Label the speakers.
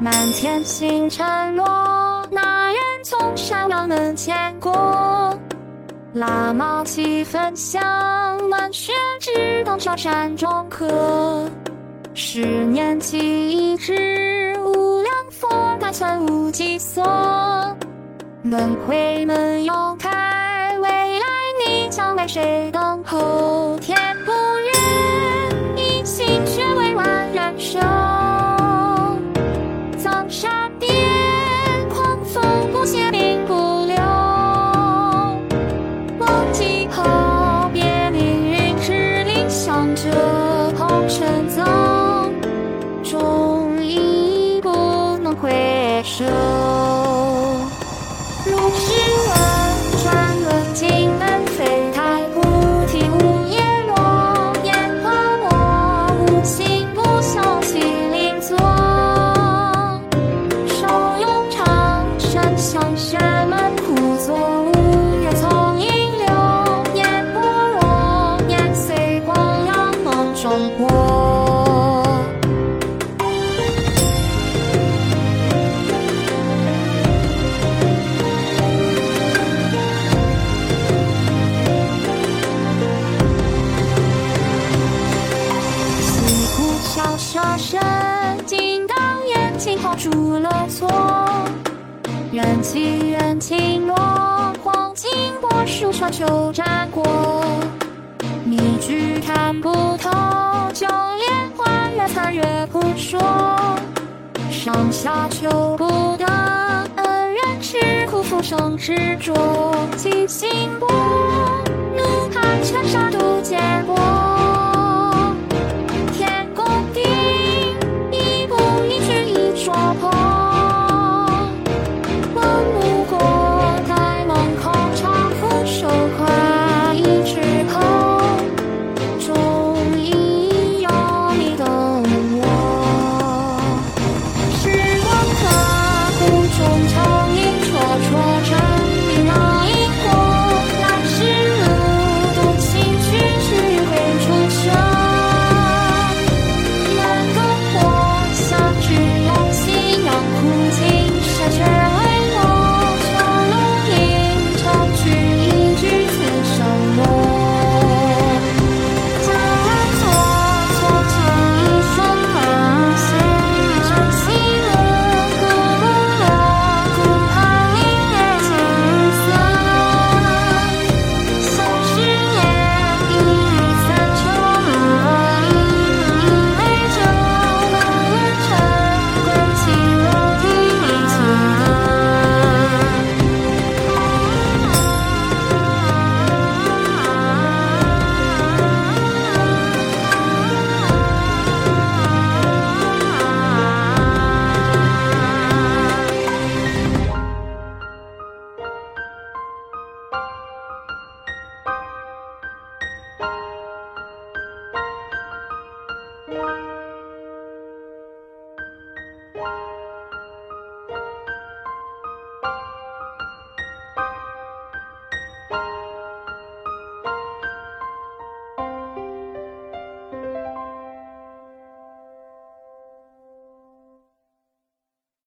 Speaker 1: 满天星辰落，门前过。喇嘛七分香，满血只当小山中客。十年记一枝，无量佛诞存无计所。轮回门又开，未来你将为谁等候？手，如是。缘起缘尽落，黄金波数传秋战过。谜局看不透，就连花月残月不说。上下求不得，恩怨痴苦浮生执着。七星波，怒看尘沙渡劫波。